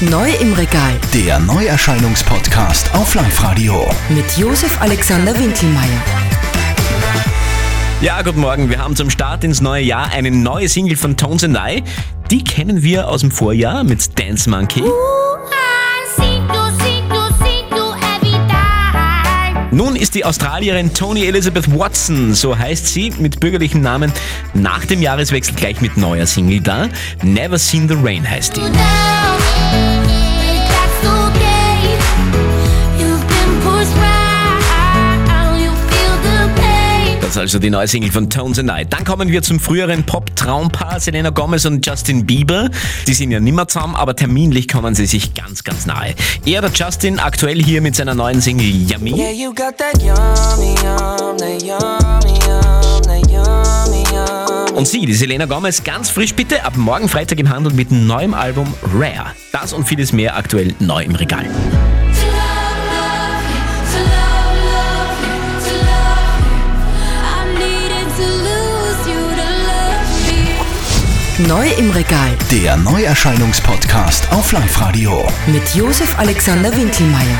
Neu im Regal Der Neuerscheinungspodcast auf Live-Radio. mit Josef Alexander Winkelmeier. Ja, guten Morgen. Wir haben zum Start ins neue Jahr eine neue Single von Tones and I. Die kennen wir aus dem Vorjahr mit Dance Monkey. Nun ist die Australierin Tony Elizabeth Watson, so heißt sie, mit bürgerlichem Namen, nach dem Jahreswechsel gleich mit neuer Single da. Never Seen the Rain heißt die. Also die neue Single von Tones and I. Dann kommen wir zum früheren Pop-Traumpaar Selena Gomez und Justin Bieber. Die sind ja nimmer zusammen, aber terminlich kommen sie sich ganz, ganz nahe. Er, der Justin, aktuell hier mit seiner neuen Single Yummy. Yeah, you got that yummy, yum, that yummy, yum, that yummy, yum. Und sie, die Selena Gomez, ganz frisch bitte, ab morgen Freitag im Handel mit neuen Album Rare. Das und vieles mehr aktuell neu im Regal. Neu im Regal Der Neuerscheinungspodcast auf Live-Radio. mit Josef Alexander Winkelmeier.